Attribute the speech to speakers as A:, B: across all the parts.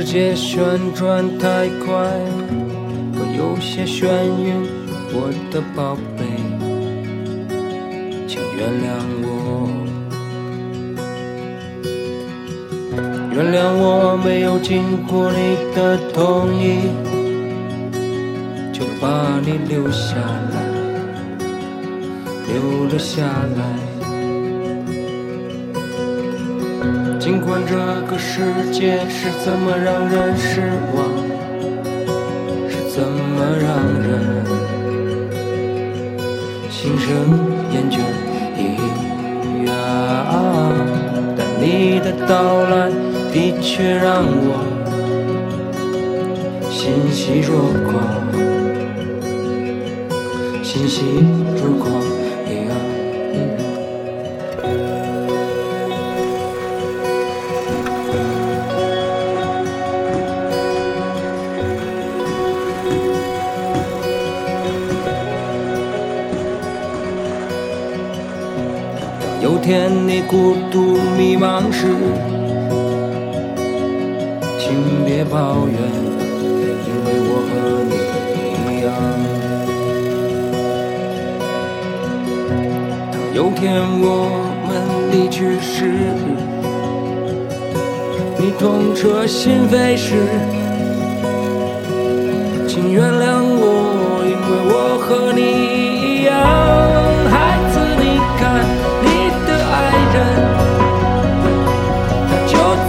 A: 世界旋转太快，我有些眩晕，我的宝贝，请原谅我，原谅我没有经过你的同意，就把你留下来，留了下来。尽管这个世界是怎么让人失望，是怎么让人心生厌倦一样，但你的到来的确让我欣喜若狂，欣喜若狂天你孤独迷茫时，请别抱怨，因为我和你一样。当有天我们离去时，你痛彻心扉时，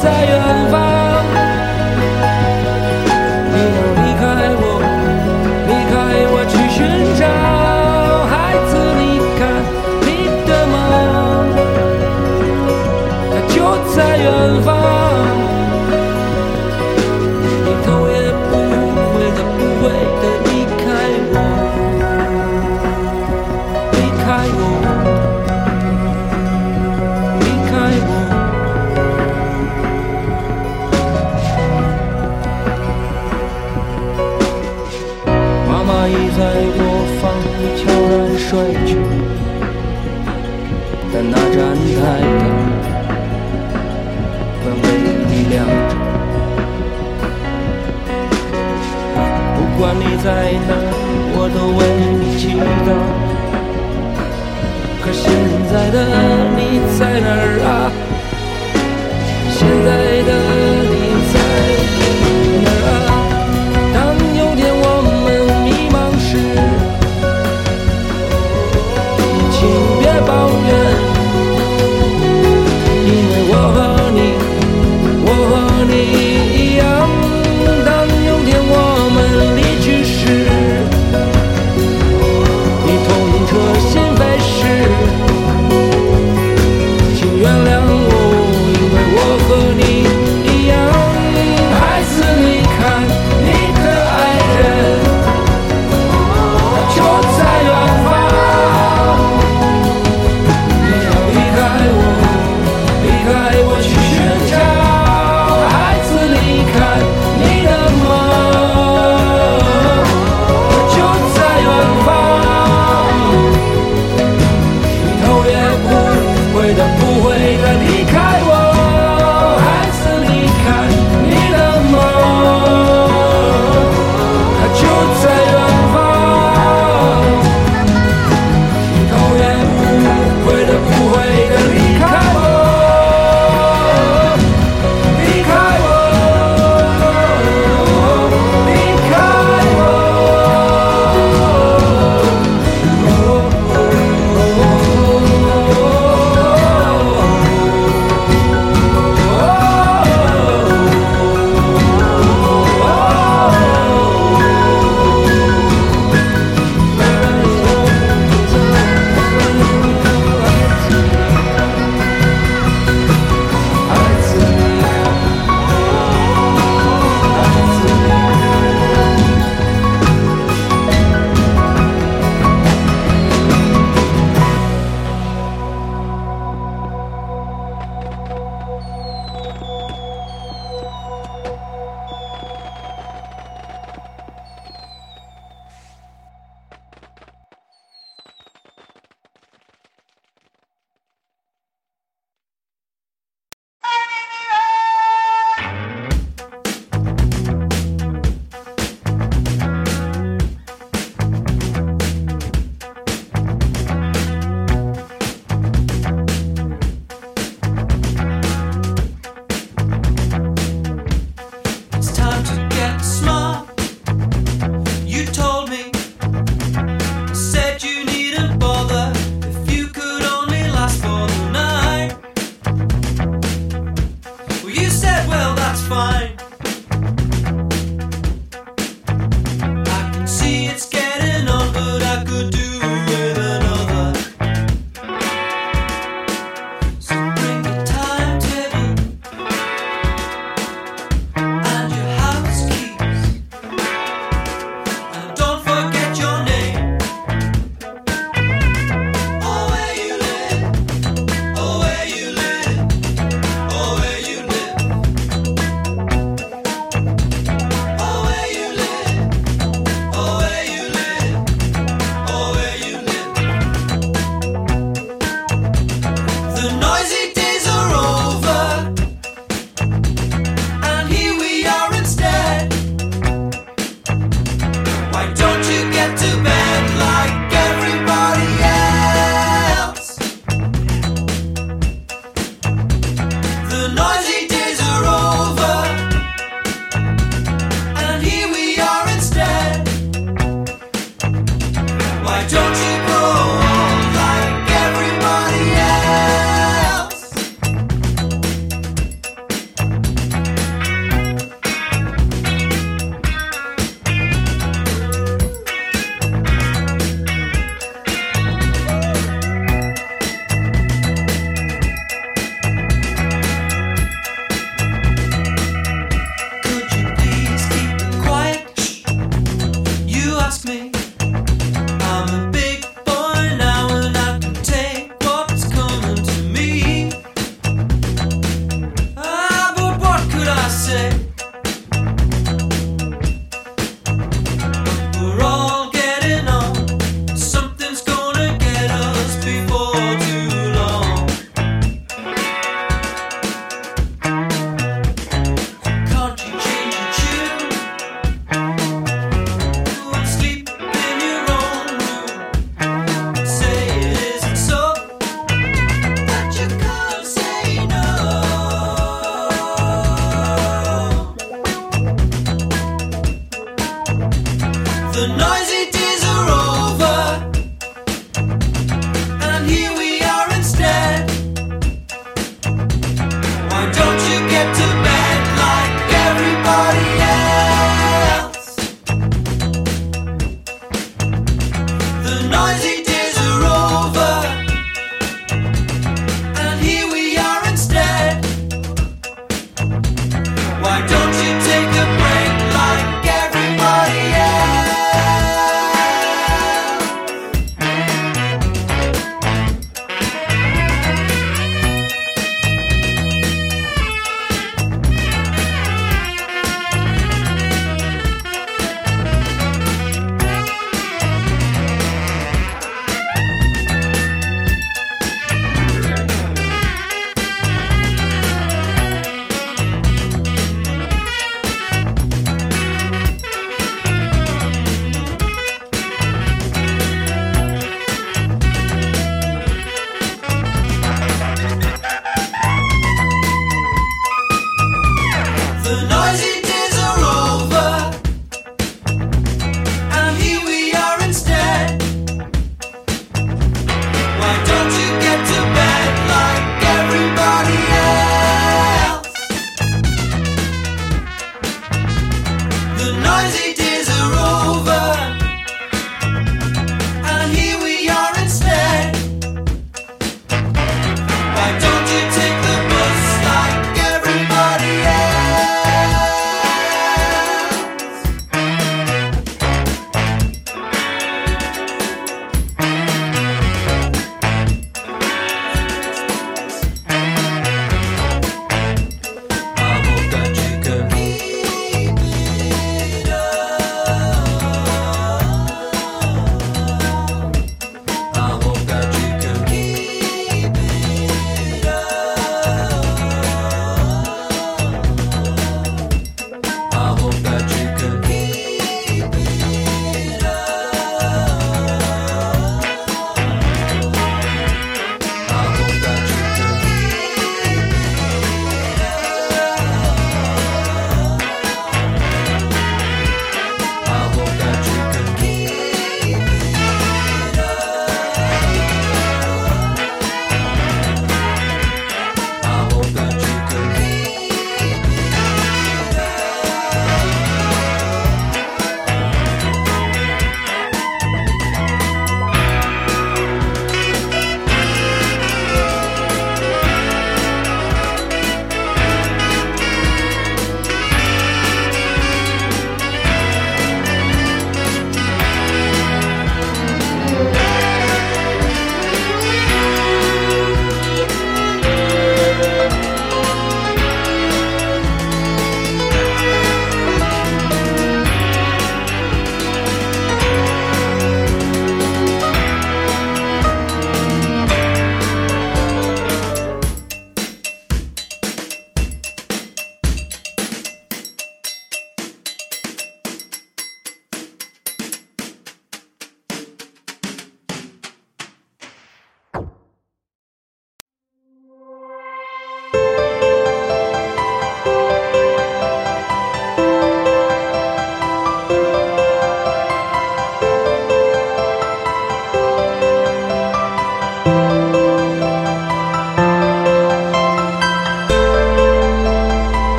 A: 在远方。你要离开我，离开我去寻找孩子。你看，你的梦，它就在远方。在哪，我都为你祈祷。可现在的你在哪儿啊？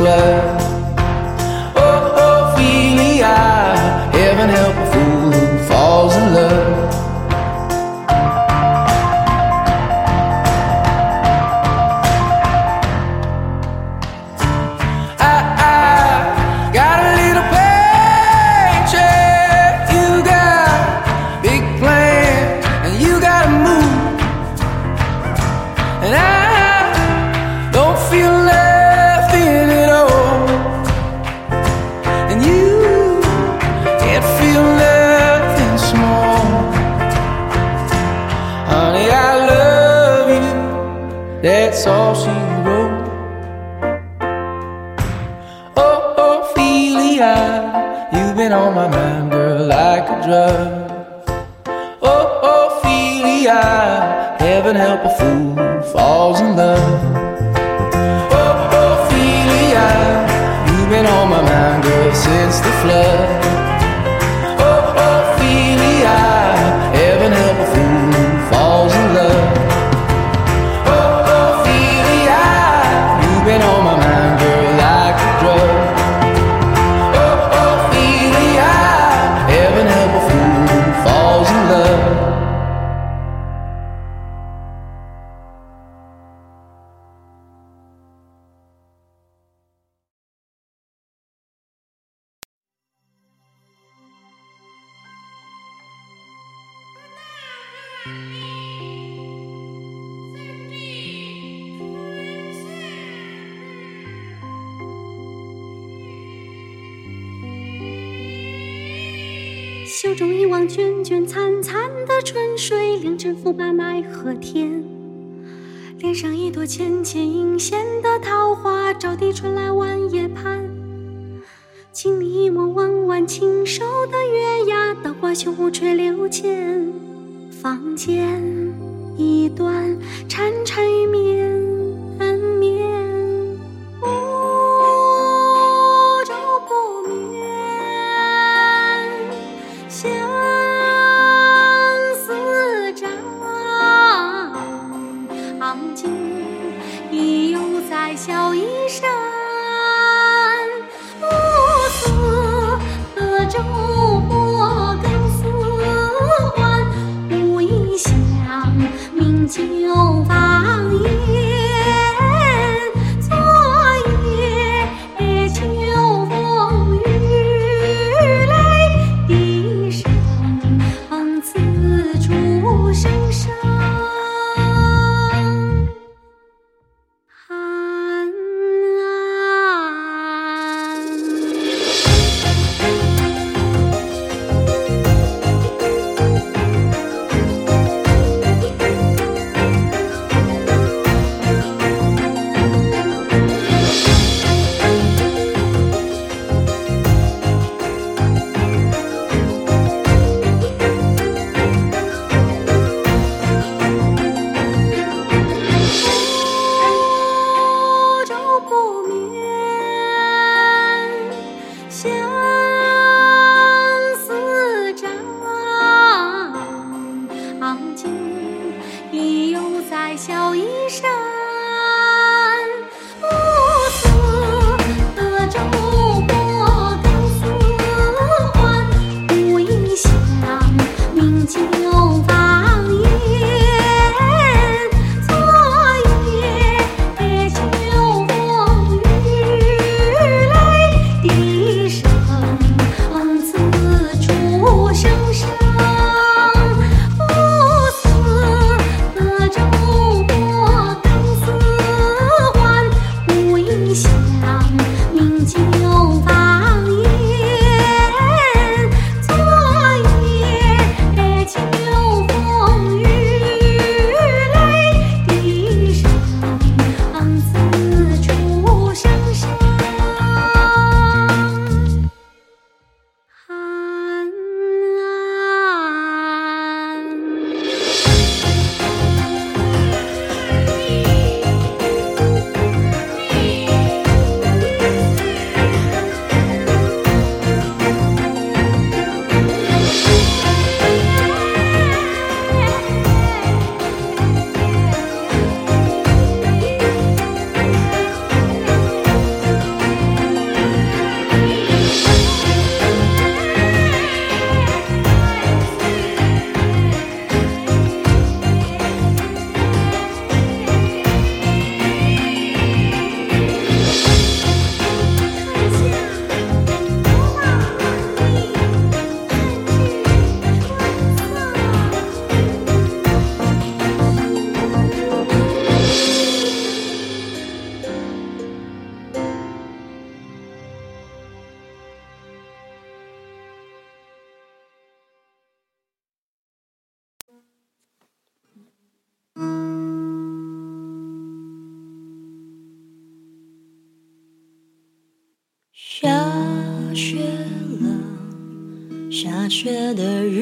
B: Love. love. Oh, oh, Ophelia, you've been on my mind, girl, since the flood.
C: 良辰复白奈何天，恋上一朵浅浅阴险的桃花，照地春来晚夜盼。请你一梦弯弯清瘦的月牙，打花羞舞垂柳间，房间一段潺潺。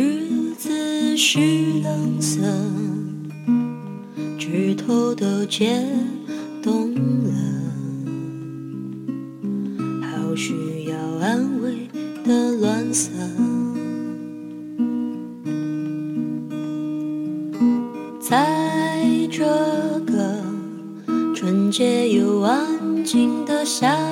D: 日子是冷色，枝头都结冻了，好需要安慰的暖色。在这个纯洁又安静的夏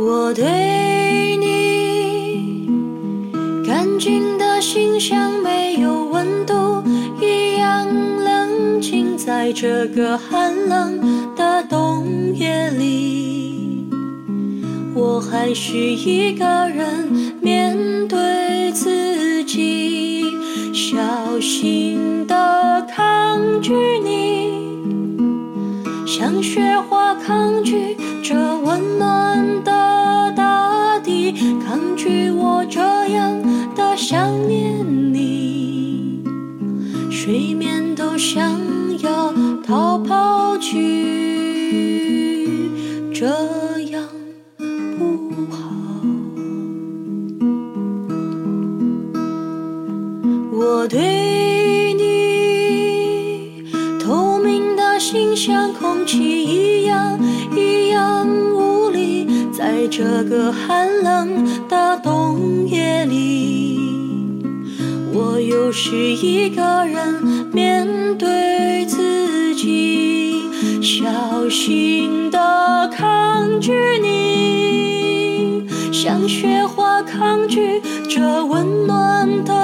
D: 我对你。干净的心像没有温度一样冷静，在这个寒冷的冬夜里，我还是一个人面对自己，小心的抗拒你，像雪花抗拒这温暖的，我这样的想念你，睡眠都想要逃跑去，这样不好。我对你透明的心像空气一样一样无力，在这个寒冷是一个人面对自己，小心的抗拒你，像雪花抗拒这温暖的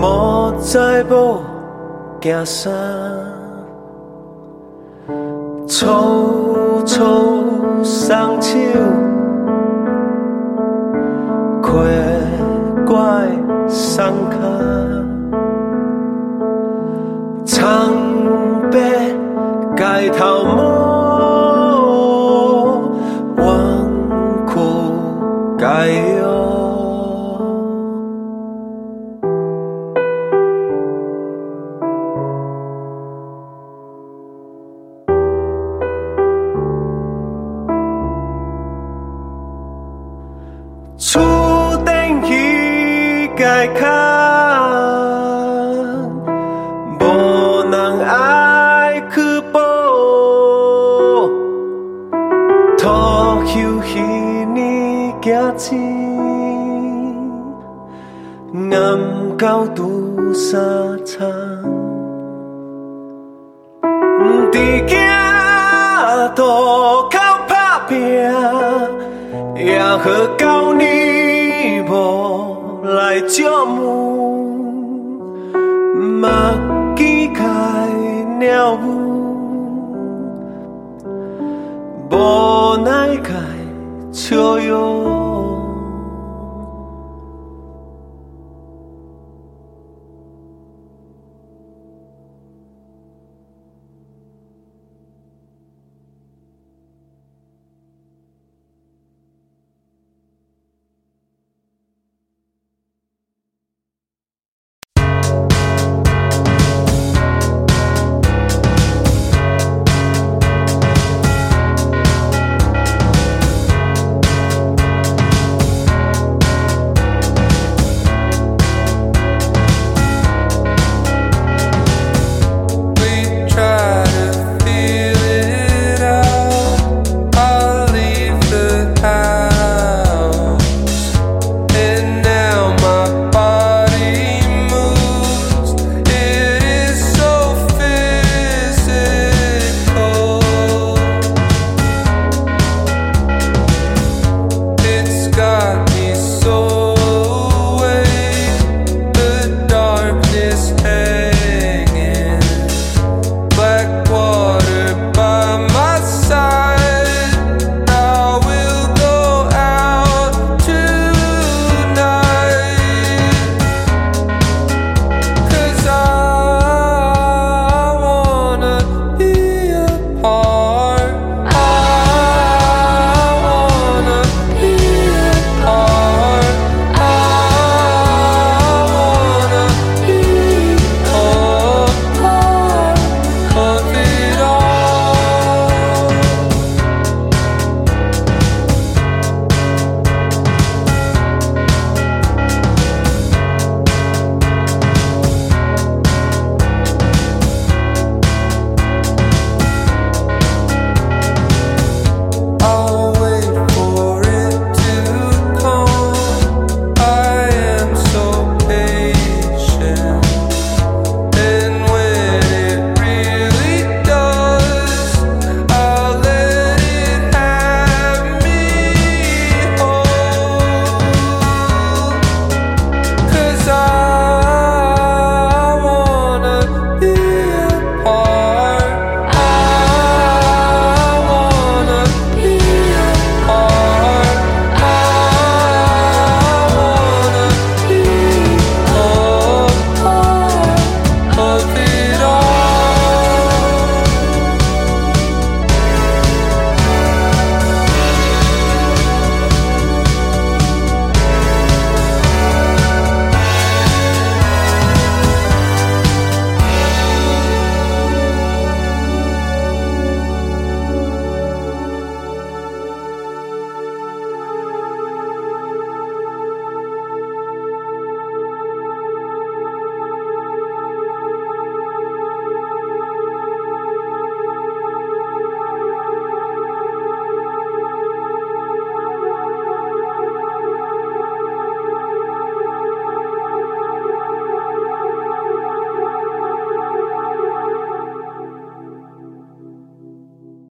E: 莫再步行山，粗粗双手。怪怪伤卡，苍三餐。伫行路口打拼。也好到你无来照顾，目见开鸟舞，无奈开笑容。